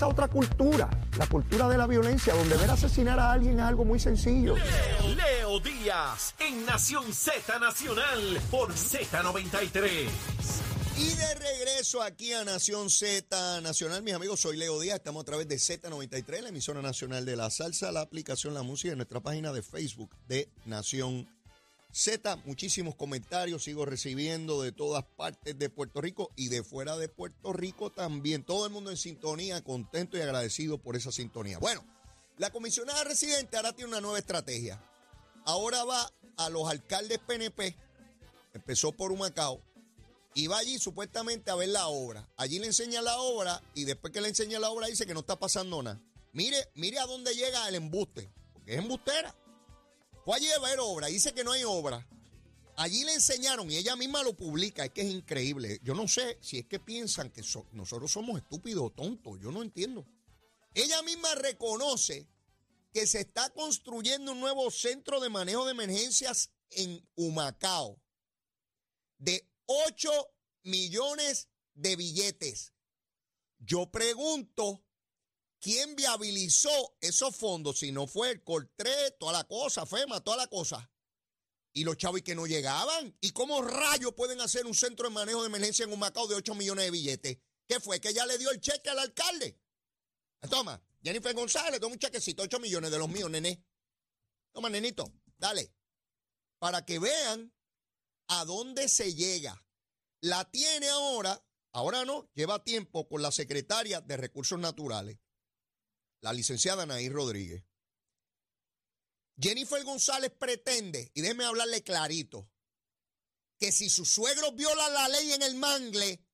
esa otra cultura, la cultura de la violencia, donde ver asesinar a alguien es algo muy sencillo. Leo, Leo Díaz en Nación Z Nacional por Z93. Y de regreso aquí a Nación Z Nacional, mis amigos, soy Leo Díaz, estamos a través de Z93, la emisora nacional de la salsa, la aplicación La Música en nuestra página de Facebook de Nación Z. Muchísimos comentarios sigo recibiendo de todas partes de Puerto Rico y de fuera de Puerto Rico también. Todo el mundo en sintonía, contento y agradecido por esa sintonía. Bueno, la comisionada residente ahora tiene una nueva estrategia. Ahora va a los alcaldes PNP, empezó por Humacao, y va allí supuestamente a ver la obra. Allí le enseña la obra y después que le enseña la obra dice que no está pasando nada. Mire, mire a dónde llega el embuste, porque es embustera. Fue allí a ver obra, dice que no hay obra. Allí le enseñaron y ella misma lo publica, es que es increíble. Yo no sé si es que piensan que nosotros somos estúpidos o tontos, yo no entiendo. Ella misma reconoce que se está construyendo un nuevo centro de manejo de emergencias en Humacao de 8 millones de billetes. Yo pregunto, ¿quién viabilizó esos fondos? Si no fue el Coltré, toda la cosa, FEMA, toda la cosa. Y los chavos que no llegaban. ¿Y cómo rayos pueden hacer un centro de manejo de emergencia en un Macao de 8 millones de billetes? ¿Qué fue? Que ya le dio el cheque al alcalde. Toma, Jennifer González, toma un chequecito, 8 millones de los míos, nené. Toma, nenito, dale. Para que vean a dónde se llega. La tiene ahora, ahora no, lleva tiempo con la secretaria de Recursos Naturales, la licenciada Anaí Rodríguez. Jennifer González pretende, y déjeme hablarle clarito, que si su suegro viola la ley en el mangle,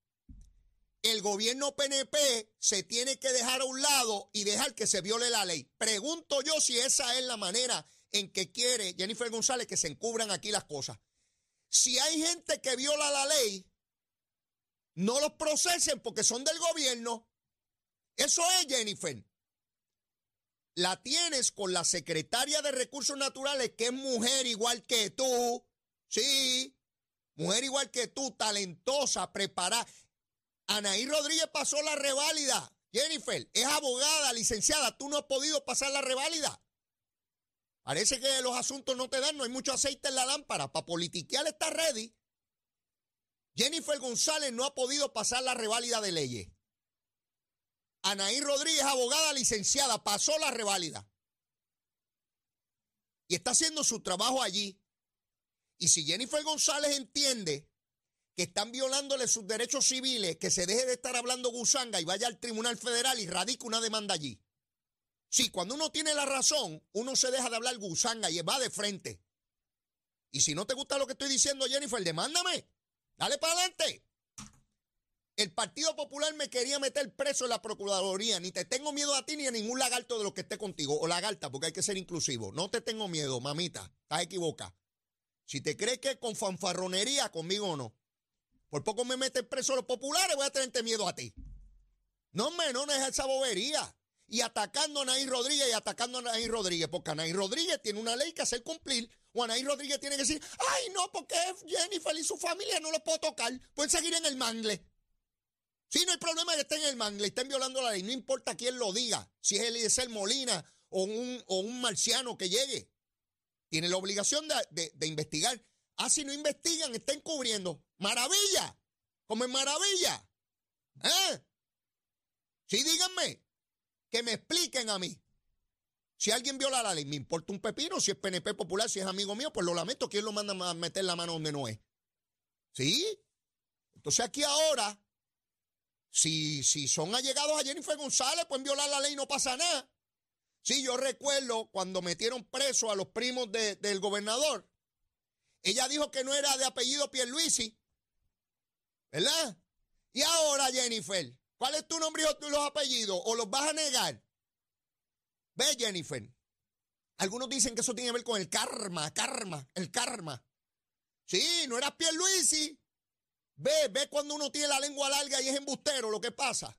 el gobierno PNP se tiene que dejar a un lado y dejar que se viole la ley. Pregunto yo si esa es la manera en que quiere Jennifer González que se encubran aquí las cosas. Si hay gente que viola la ley, no los procesen porque son del gobierno. Eso es, Jennifer. La tienes con la secretaria de Recursos Naturales, que es mujer igual que tú. Sí, mujer igual que tú, talentosa, preparada. Anaí Rodríguez pasó la reválida. Jennifer, es abogada, licenciada. Tú no has podido pasar la reválida. Parece que los asuntos no te dan, no hay mucho aceite en la lámpara. Para politiquear está ready. Jennifer González no ha podido pasar la reválida de leyes. Anaí Rodríguez, abogada licenciada, pasó la reválida. Y está haciendo su trabajo allí. Y si Jennifer González entiende que están violándole sus derechos civiles, que se deje de estar hablando gusanga y vaya al Tribunal Federal y radique una demanda allí. Sí, cuando uno tiene la razón, uno se deja de hablar gusanga y va de frente. Y si no te gusta lo que estoy diciendo, Jennifer, demándame. Dale para adelante. El Partido Popular me quería meter preso en la Procuraduría. Ni te tengo miedo a ti ni a ningún lagarto de los que esté contigo. O lagarta, porque hay que ser inclusivo. No te tengo miedo, mamita. Estás equivocada. Si te crees que con fanfarronería, conmigo o no. Por poco me metes preso los populares, voy a tenerte miedo a ti. No, me, no es esa bobería y atacando a Anaí Rodríguez y atacando a Anaí Rodríguez, porque Anaí Rodríguez tiene una ley que hacer cumplir, o Anaí Rodríguez tiene que decir, ay no, porque Jennifer y su familia no lo puedo tocar, pueden seguir en el mangle. Si no hay problema que estén en el mangle, estén violando la ley, no importa quién lo diga, si es Eliezer Molina o un, o un marciano que llegue. Tiene la obligación de, de investigar. Ah, si no investigan, estén cubriendo. Maravilla, como en maravilla. ¿Eh? Sí, díganme que me expliquen a mí. Si alguien viola la ley, me importa un pepino. Si es PNP popular, si es amigo mío, pues lo lamento. ¿Quién lo manda a meter la mano donde no es? ¿Sí? Entonces aquí ahora, si, si son allegados a Jennifer González, pueden violar la ley y no pasa nada. Sí, yo recuerdo cuando metieron preso a los primos del gobernador. Ella dijo que no era de apellido Pierluisi. ¿Verdad? Y ahora, Jennifer, ¿Cuál es tu nombre y los apellidos? ¿O los vas a negar? Ve, Jennifer. Algunos dicen que eso tiene que ver con el karma, karma, el karma. Sí, no eras Pierluisi. Ve, ve cuando uno tiene la lengua larga y es embustero lo que pasa.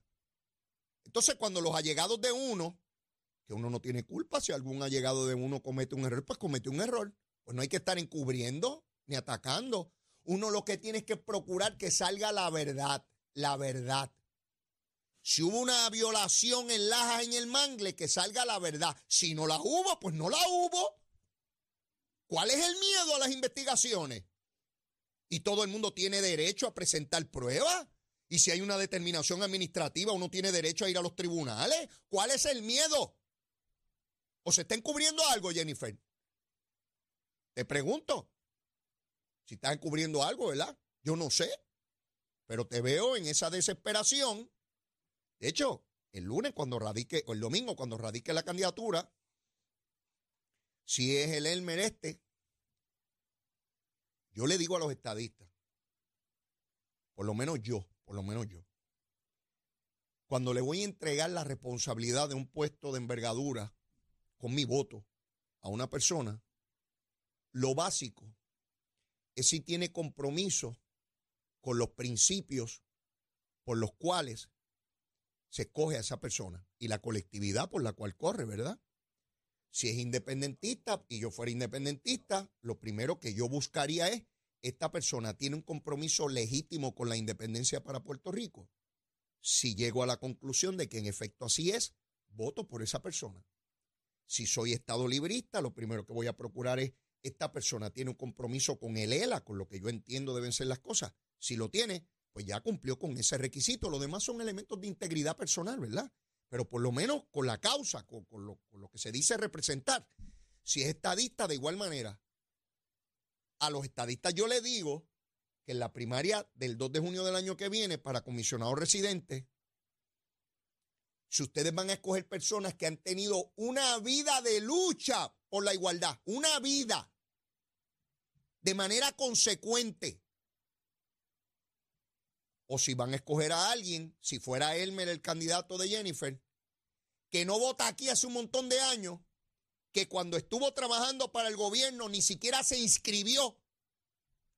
Entonces, cuando los allegados de uno, que uno no tiene culpa, si algún allegado de uno comete un error, pues comete un error. Pues no hay que estar encubriendo ni atacando. Uno lo que tiene es que procurar que salga la verdad, la verdad. Si hubo una violación en Lajas, en el Mangle, que salga la verdad. Si no la hubo, pues no la hubo. ¿Cuál es el miedo a las investigaciones? Y todo el mundo tiene derecho a presentar pruebas. Y si hay una determinación administrativa, uno tiene derecho a ir a los tribunales. ¿Cuál es el miedo? ¿O se está encubriendo algo, Jennifer? Te pregunto. Si estás encubriendo algo, ¿verdad? Yo no sé. Pero te veo en esa desesperación. De hecho, el lunes cuando radique, o el domingo cuando radique la candidatura, si es el Elmer este, yo le digo a los estadistas, por lo menos yo, por lo menos yo, cuando le voy a entregar la responsabilidad de un puesto de envergadura con mi voto a una persona, lo básico es si tiene compromiso con los principios por los cuales se escoge a esa persona y la colectividad por la cual corre, ¿verdad? Si es independentista y yo fuera independentista, lo primero que yo buscaría es, esta persona tiene un compromiso legítimo con la independencia para Puerto Rico. Si llego a la conclusión de que en efecto así es, voto por esa persona. Si soy Estado librista, lo primero que voy a procurar es, esta persona tiene un compromiso con el ELA, con lo que yo entiendo deben ser las cosas. Si lo tiene, pues ya cumplió con ese requisito. Lo demás son elementos de integridad personal, ¿verdad? Pero por lo menos con la causa, con, lo, que se dice representar. Si es estadista, de igual manera, a los estadistas yo le digo que en la primaria del 2 de junio del año que viene para comisionado residente, si ustedes van a escoger personas que han tenido una vida de lucha por la igualdad, una vida de manera consecuente, o si van a escoger a alguien, si fuera Elmer el candidato de Jennifer, que no vota aquí hace un montón de años, que cuando estuvo trabajando para el gobierno ni siquiera se inscribió,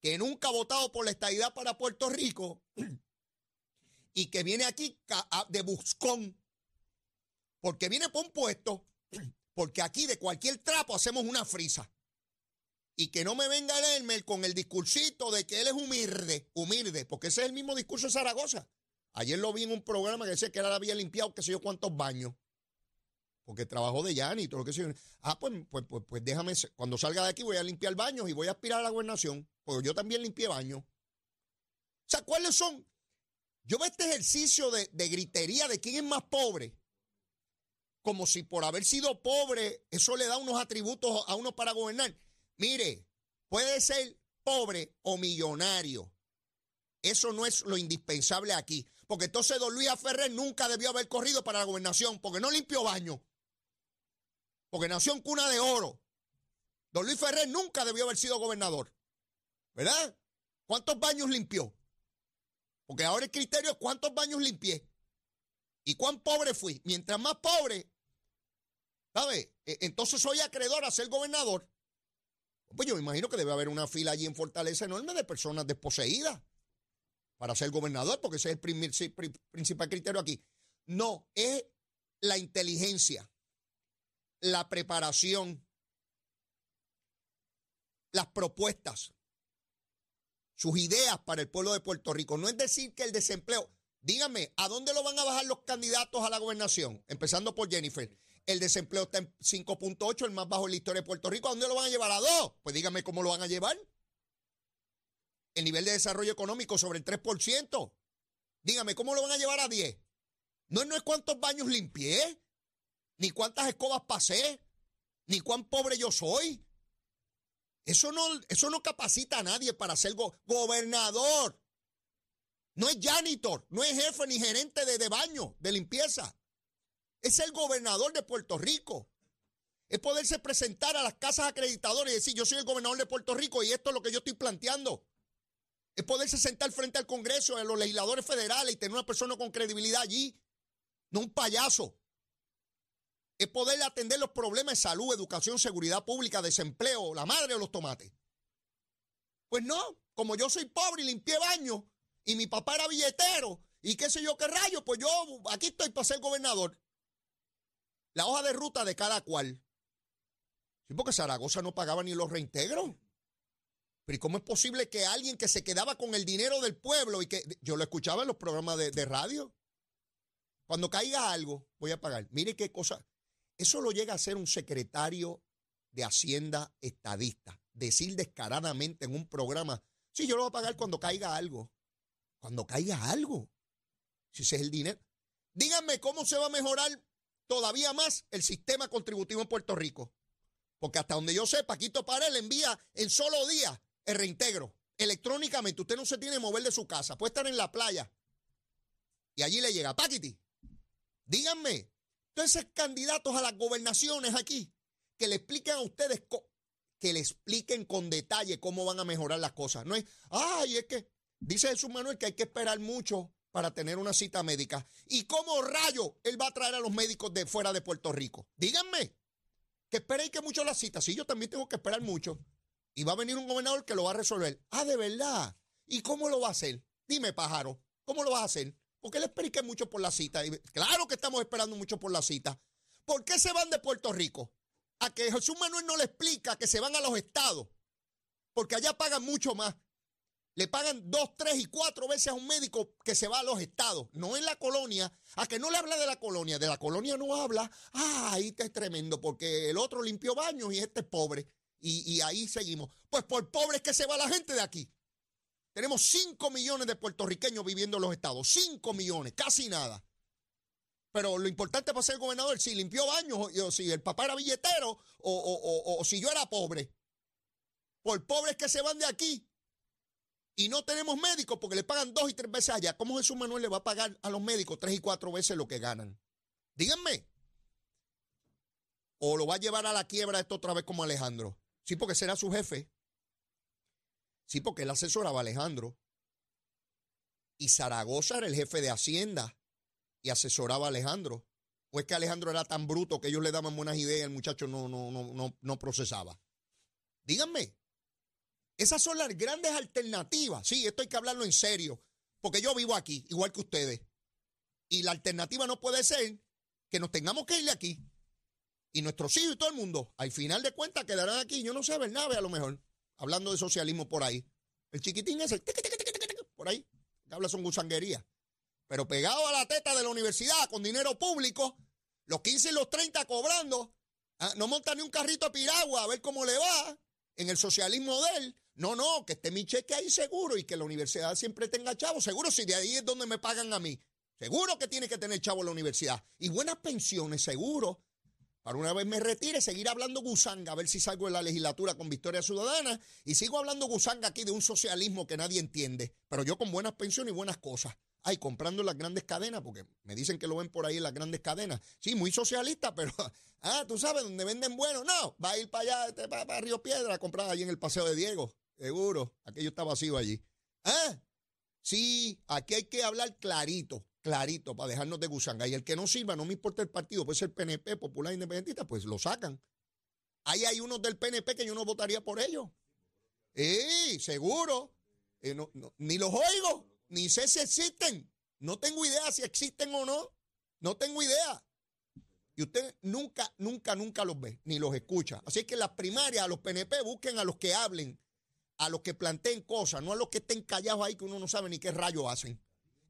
que nunca ha votado por la estadidad para Puerto Rico y que viene aquí de buscón, porque viene por un puesto, porque aquí de cualquier trapo hacemos una frisa y que no me venga el Elmer con el discursito de que él es humilde, humilde, porque ese es el mismo discurso de Zaragoza. Ayer lo vi en un programa que decía que él había limpiado qué sé yo cuántos baños. Porque trabajó de Yanni y todo lo que sea. Ah, pues, pues, pues, pues, déjame, cuando salga de aquí voy a limpiar baños y voy a aspirar a la gobernación, porque yo también limpié baños. O sea, ¿cuáles son? Yo veo este ejercicio de, de gritería de quién es más pobre, como si por haber sido pobre eso le da unos atributos a uno para gobernar. Mire, puede ser pobre o millonario. Eso no es lo indispensable aquí. Porque entonces don Luis Ferrer nunca debió haber corrido para la gobernación, porque no limpió baño. Porque nació en cuna de oro. Don Luis Ferrer nunca debió haber sido gobernador. ¿Verdad? ¿Cuántos baños limpió? Porque ahora el criterio es cuántos baños limpié. ¿Y cuán pobre fui? Mientras más pobre, ¿sabe? E, entonces soy acreedor a ser gobernador. Pues yo me imagino que debe haber una fila allí en Fortaleza enorme de personas desposeídas para ser gobernador, porque ese es el principal criterio aquí. No, es la inteligencia, la preparación, las propuestas, sus ideas para el pueblo de Puerto Rico. No es decir que el desempleo, dígame, ¿a dónde lo van a bajar los candidatos a la gobernación? Empezando por Jennifer. El desempleo está en 5.8, el más bajo en la historia de Puerto Rico. ¿A dónde lo van a llevar? ¿A dos? Pues dígame cómo lo van a llevar. El nivel de desarrollo económico sobre el 3%. Dígame, ¿cómo lo van a llevar a 10? No, no es cuántos baños limpié, ni cuántas escobas pasé, ni cuán pobre yo soy. Eso no, eso no capacita a nadie para ser gobernador. No es janitor, no es jefe ni gerente de, de baño, de limpieza es el gobernador de Puerto Rico. Es poderse presentar a las casas acreditadoras y decir, yo soy el gobernador de Puerto Rico y esto es lo que yo estoy planteando. Es poderse sentar frente al Congreso, a los legisladores federales y tener una persona con credibilidad allí, no un payaso. Es poder atender los problemas de salud, educación, seguridad pública, desempleo, la madre o los tomates. Pues no, como yo soy pobre y limpié baño y mi papá era billetero y qué sé yo qué rayo, pues yo aquí estoy para ser gobernador la hoja de ruta de cada cual. Sí, porque Zaragoza no pagaba ni los reintegros. Pero ¿y cómo es posible que alguien que se quedaba con el dinero del pueblo y que yo lo escuchaba en los programas de, radio? Cuando caiga algo, voy a pagar. Mire qué cosa. Eso lo llega a ser un secretario de Hacienda estadista. Decir descaradamente en un programa, sí, yo lo voy a pagar cuando caiga algo. Cuando caiga algo. Si ese es el dinero. Díganme cómo se va a mejorar todavía más el sistema contributivo en Puerto Rico. Porque hasta donde yo sé, Paquito Pared le envía en solo días el reintegro electrónicamente. Usted no se tiene que mover de su casa. Puede estar en la playa. Y allí le llega, Paquiti, díganme, entonces candidatos a las gobernaciones aquí, que le expliquen a ustedes, que le expliquen con detalle cómo van a mejorar las cosas. No es, ay, es que, dice Jesús Manuel que hay que esperar mucho para tener una cita médica. ¿Y cómo rayo él va a traer a los médicos de fuera de Puerto Rico? Díganme, que esperéis que mucho la cita. Sí, yo también tengo que esperar mucho. Y va a venir un gobernador que lo va a resolver. Ah, de verdad. ¿Y cómo lo va a hacer? Dime, pájaro, ¿cómo lo va a hacer? ¿Por qué le expliqué mucho por la cita? Claro que estamos esperando mucho por la cita. ¿Por qué se van de Puerto Rico? A que Jesús Manuel no le explica que se van a los estados. Porque allá pagan mucho más. Le pagan dos, tres y cuatro veces a un médico que se va a los estados, no en la colonia. A que no le habla de la colonia. De la colonia no habla. Ah, ahí está es tremendo, porque el otro limpió baños y este es pobre. Y, ahí seguimos. Pues por pobres que se va la gente de aquí. Tenemos 5 millones de puertorriqueños viviendo en los estados. 5 millones, casi nada. Pero lo importante para ser gobernador, si limpió baños, o, si el papá era billetero, o, o, si yo era pobre. Por pobres que se van de aquí y no tenemos médicos porque le pagan dos y tres veces allá. ¿Cómo Jesús Manuel le va a pagar a los médicos tres y cuatro veces lo que ganan? Díganme. ¿O lo va a llevar a la quiebra esto otra vez como Alejandro? Sí, porque será su jefe. Sí, porque él asesoraba a Alejandro. Y Zaragoza era el jefe de Hacienda y asesoraba a Alejandro. ¿O es que Alejandro era tan bruto que ellos le daban buenas ideas y el muchacho no, no, no, no, no procesaba? Díganme. Esas son las grandes alternativas. Sí, esto hay que hablarlo en serio. Porque yo vivo aquí, igual que ustedes. Y la alternativa no puede ser que nos tengamos que ir de aquí. Y nuestros hijos y todo el mundo, al final de cuentas, quedarán aquí. Yo no sé, Bernabe, a lo mejor hablando de socialismo por ahí. El chiquitín ese, por ahí, que habla son gusanguerías. Pero pegado a la teta de la universidad con dinero público, los 15 y los 30 cobrando, ah, no monta ni un carrito a piragua a ver cómo le va en el socialismo de él. No, no, que esté mi cheque ahí seguro y que la universidad siempre tenga chavo. Seguro si de ahí es donde me pagan a mí. Seguro que tiene que tener chavo la universidad. Y buenas pensiones, seguro. Para una vez me retire, seguir hablando gusanga, a ver si salgo de la legislatura con Victoria Ciudadana y sigo hablando gusanga aquí de un socialismo que nadie entiende, pero yo con buenas pensiones y buenas cosas. Ay, comprando las grandes cadenas, porque me dicen que lo ven por ahí en las grandes cadenas. Sí, muy socialista, pero, ah, tú sabes, donde venden bueno. No, va a ir para allá, este, para, Río Piedra, a comprar allí en el Paseo de Diego. Seguro, aquello está vacío allí. Ah, sí, aquí hay que hablar clarito clarito para dejarnos de gusanga. Y el que no sirva, no me importa el partido, puede ser PNP, Popular Independentista, pues lo sacan. Ahí hay unos del PNP que yo no votaría por ellos. Sí, seguro. Eh, ni los oigo, ni sé si existen. No tengo idea si existen o no. No tengo idea. Y usted nunca, nunca, nunca los ve, ni los escucha. Así que las primarias, a los PNP, busquen a los que hablen, a los que planteen cosas, no a los que estén callados ahí que uno no sabe ni qué rayos hacen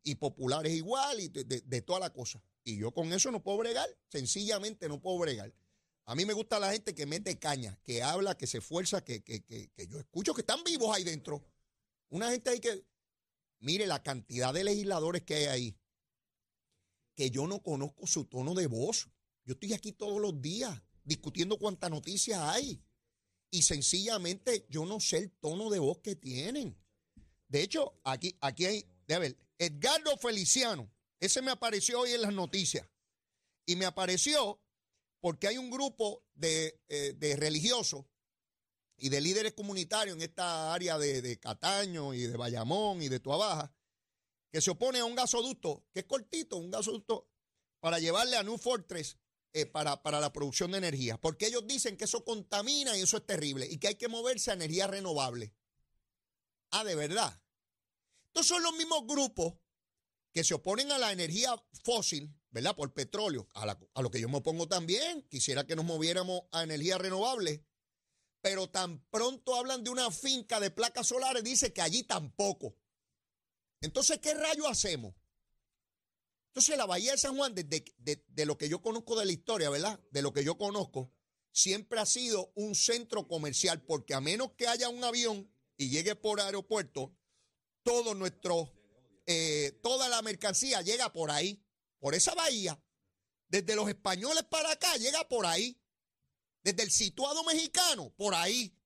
y populares igual y de, toda la cosa. Y yo con eso no puedo bregar, sencillamente no puedo bregar. A mí me gusta la gente que mete caña, que habla, que se esfuerza, que, que, que, yo escucho que están vivos ahí dentro. Una gente ahí que, mire la cantidad de legisladores que hay ahí, que yo no conozco su tono de voz. Yo estoy aquí todos los días discutiendo cuántas noticias hay. Y sencillamente yo no sé el tono de voz que tienen. De hecho, aquí, aquí hay, de ver, Edgardo Feliciano, ese me apareció hoy en las noticias. Y me apareció porque hay un grupo de, eh, religiosos y de líderes comunitarios en esta área de, Cataño y de Bayamón y de Tuabaja que se opone a un gasoducto, que es cortito, un gasoducto, para llevarle a New Fortress eh, para, para, la producción de energía. Porque ellos dicen que eso contamina y eso es terrible y que hay que moverse a energía renovable. Ah, de verdad. Estos son los mismos grupos que se oponen a la energía fósil, ¿verdad? Por petróleo, a, lo que yo me opongo también. Quisiera que nos moviéramos a energía renovable. Pero tan pronto hablan de una finca de placas solares, dice que allí tampoco. Entonces, ¿qué rayo hacemos? Entonces la Bahía de San Juan, desde, de, de lo que yo conozco de la historia, ¿verdad? De lo que yo conozco, siempre ha sido un centro comercial, porque a menos que haya un avión y llegue por aeropuerto, todo nuestro, eh, toda la mercancía llega por ahí, por esa bahía. Desde los españoles para acá llega por ahí. Desde el situado mexicano, por ahí.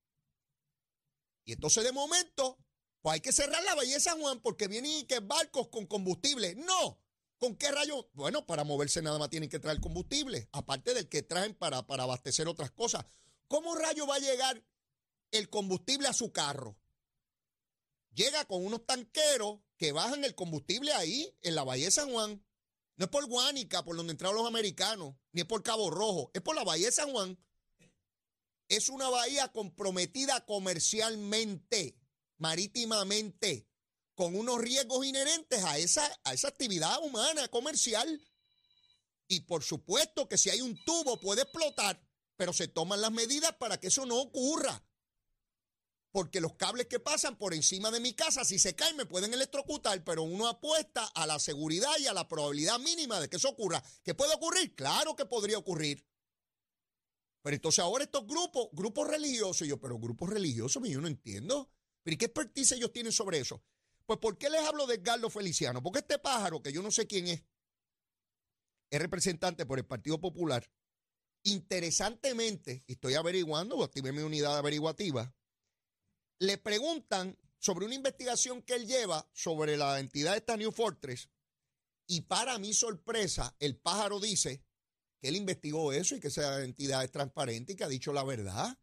Y entonces de momento, pues hay que cerrar la bahía de San Juan porque vienen que barcos con combustible. No, ¿Con qué rayo? Bueno, para moverse nada más tienen que traer combustible, aparte del que traen para, para abastecer otras cosas. ¿Cómo rayo va a llegar el combustible a su carro? Llega con unos tanqueros que bajan el combustible ahí, en la Bahía de San Juan. No es por Guánica, por donde entraron los americanos, ni es por Cabo Rojo, es por la Bahía de San Juan. Es una bahía comprometida comercialmente, marítimamente con unos riesgos inherentes a esa, a esa actividad humana comercial. Y por supuesto que si hay un tubo puede explotar, pero se toman las medidas para que eso no ocurra. Porque los cables que pasan por encima de mi casa, si se caen, me pueden electrocutar, pero uno apuesta a la seguridad y a la probabilidad mínima de que eso ocurra. ¿Qué puede ocurrir? Claro que podría ocurrir. Pero entonces ahora estos grupos, grupos religiosos, yo, pero grupos religiosos, yo no entiendo. ¿Pero qué expertise ellos tienen sobre eso? Pues ¿por qué les hablo de Edgardo Feliciano? Porque este pájaro, que yo no sé quién es, es representante por el Partido Popular. Interesantemente, estoy averiguando, activé mi unidad averiguativa, le preguntan sobre una investigación que él lleva sobre la entidad de esta New Fortress, y para mi sorpresa, el pájaro dice que él investigó eso y que esa entidad es transparente y que ha dicho la verdad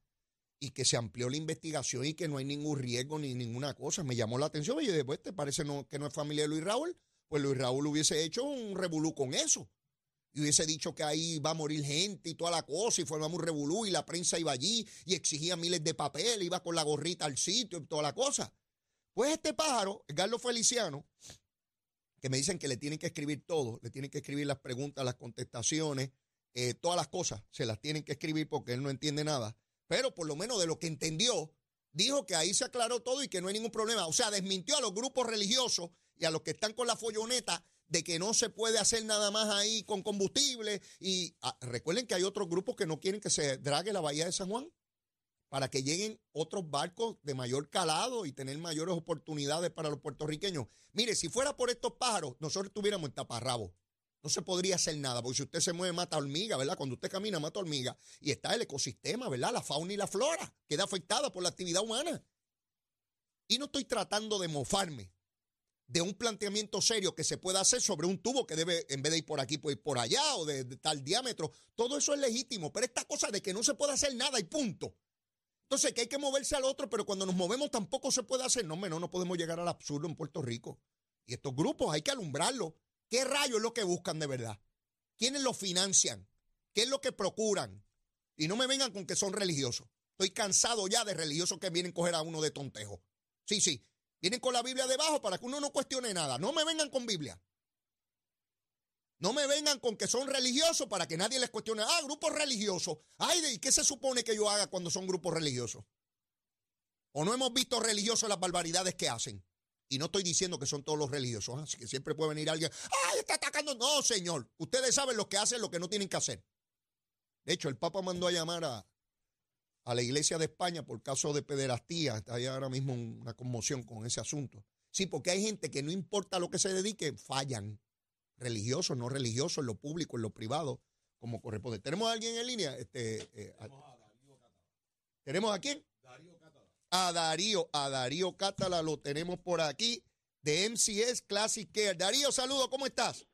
y que se amplió la investigación y que no hay ningún riesgo ni ninguna cosa. Me llamó la atención y yo después ¿te parece que no es familia de Luis Raúl? Pues Luis Raúl hubiese hecho un revolú con eso. Y hubiese dicho que ahí va a morir gente y toda la cosa, y formamos un revolú, y la prensa iba allí y exigía miles de papel, iba con la gorrita al sitio y toda la cosa. Pues este pájaro, Carlos Feliciano, que me dicen que le tienen que escribir todo, le tienen que escribir las preguntas, las contestaciones, eh, todas las cosas, se las tienen que escribir porque él no entiende nada pero por lo menos de lo que entendió, dijo que ahí se aclaró todo y que no hay ningún problema. O sea, desmintió a los grupos religiosos y a los que están con la folloneta de que no se puede hacer nada más ahí con combustible. Y ah, recuerden que hay otros grupos que no quieren que se drague la bahía de San Juan para que lleguen otros barcos de mayor calado y tener mayores oportunidades para los puertorriqueños. Mire, si fuera por estos pájaros, nosotros estuviéramos en taparrabo no se podría hacer nada, porque si usted se mueve mata hormiga, ¿verdad? Cuando usted camina mata hormiga. Y está el ecosistema, ¿verdad? La fauna y la flora queda afectada por la actividad humana. Y no estoy tratando de mofarme de un planteamiento serio que se pueda hacer sobre un tubo que debe, en vez de ir por aquí, pues ir por allá o de, tal diámetro. Todo eso es legítimo, pero esta cosa de que no se puede hacer nada y punto. Entonces, que hay que moverse al otro, pero cuando nos movemos tampoco se puede hacer. No, no, no podemos llegar al absurdo en Puerto Rico. Y estos grupos hay que alumbrarlos ¿Qué rayo es lo que buscan de verdad? ¿Quiénes lo financian? ¿Qué es lo que procuran? Y no me vengan con que son religiosos. Estoy cansado ya de religiosos que vienen a coger a uno de tontejo. Sí, sí. Vienen con la Biblia debajo para que uno no cuestione nada. No me vengan con Biblia. No me vengan con que son religiosos para que nadie les cuestione. Ah, grupos religiosos. Ay, ¿y qué se supone que yo haga cuando son grupos religiosos? ¿O no hemos visto religiosos las barbaridades que hacen? Y no estoy diciendo que son todos los religiosos, así que siempre puede venir alguien, ¡ay, está atacando! No, señor, ustedes saben lo que hacen, lo que no tienen que hacer. De hecho, el Papa mandó a llamar a, a la Iglesia de España por caso de pederastía. Está ahí ahora mismo una conmoción con ese asunto. Sí, porque hay gente que no importa lo que se dedique, fallan. Religiosos, no religiosos, en lo público, en lo privado, como corresponde. ¿Tenemos a alguien en línea? Este, eh, ¿Tenemos a quién? A Darío, a Darío Cátala, lo tenemos por aquí, de MCS Classic Care. Darío, saludo, ¿cómo estás?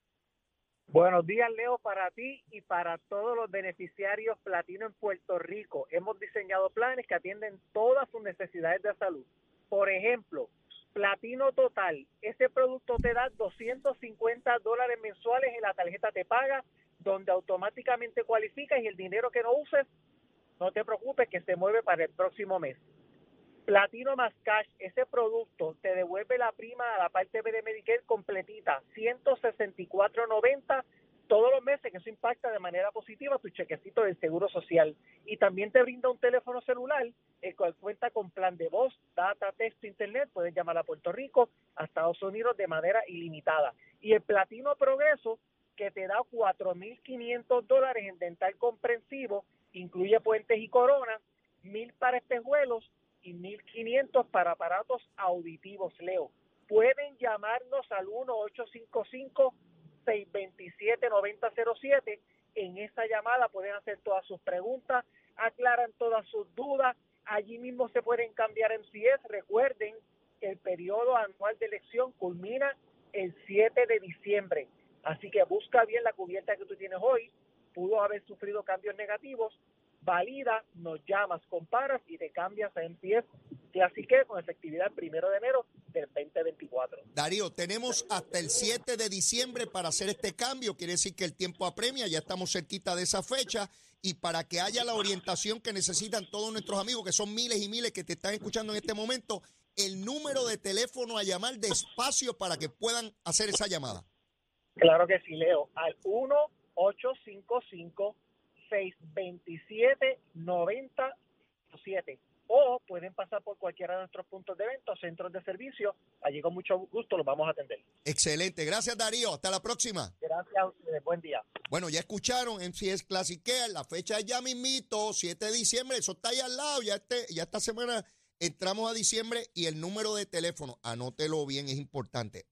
Buenos días, Leo, para ti y para todos los beneficiarios platino en Puerto Rico. Hemos diseñado planes que atienden todas sus necesidades de salud. Por ejemplo, Platino Total, ese producto te da 250 dólares mensuales en la tarjeta te paga, donde automáticamente cualificas y el dinero que no uses, no te preocupes que se mueve para el próximo mes. Platino más cash, ese producto te devuelve la prima a la parte B de Medicare completita, 164.90 todos los meses, que eso impacta de manera positiva tu chequecito del Seguro Social. Y también te brinda un teléfono celular, el cual cuenta con plan de voz, data, texto, internet. Puedes llamar a Puerto Rico, a Estados Unidos de manera ilimitada. Y el Platino Progreso, que te da 4.500 dólares en dental comprensivo, incluye puentes y coronas, mil para espejuelos y 1.500 para aparatos auditivos, Leo. Pueden llamarnos al 1-855 627-9007. En esa llamada pueden hacer todas sus preguntas, aclaran todas sus dudas. Allí mismo se pueden cambiar en CIES. Recuerden el periodo anual de elección culmina el 7 de diciembre. Así que busca bien la cubierta que tú tienes hoy. Pudo haber sufrido cambios negativos. Valida, nos llamas, comparas y te cambias a MCS así que con efectividad el primero de enero del 2024. Darío, tenemos hasta el 7 de diciembre para hacer este cambio, quiere decir que el tiempo apremia, ya estamos cerquita de esa fecha y para que haya la orientación que necesitan todos nuestros amigos, que son miles y miles que te están escuchando en este momento, el número de teléfono a llamar despacio para que puedan hacer esa llamada. Claro que sí, Leo, al 1 855 627 9007 o pueden pasar por cualquiera de nuestros puntos de venta centros de servicio. Allí con mucho gusto los vamos a atender. Excelente. Gracias, Darío. Hasta la próxima. Gracias a ustedes. Buen día. Bueno, ya escucharon en CS Classic Care. La fecha es ya mismito, 7 de diciembre. Eso está ahí al lado. Ya, este, ya esta semana entramos a diciembre y el número de teléfono, anótelo bien, es importante.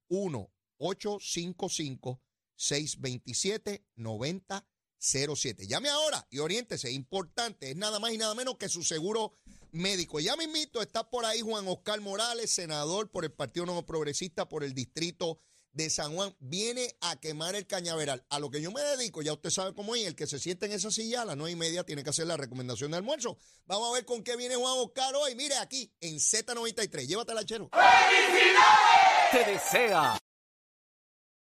1-855-627-9007. Llame ahora y oriéntese. Importante. Es nada más y nada menos que su seguro médico. Ya me invito, está por ahí Juan Oscar Morales, senador por el Partido Nuevo Progresista por el distrito de San Juan, viene a quemar el cañaveral. A lo que yo me dedico, ya usted sabe cómo es, el que se siente en esa silla a las nueve y media tiene que hacer la recomendación de almuerzo. Vamos a ver con qué viene Juan Oscar hoy. Mire aquí, en Z93. Llévatela, chero. ¡Felicidades! Te desea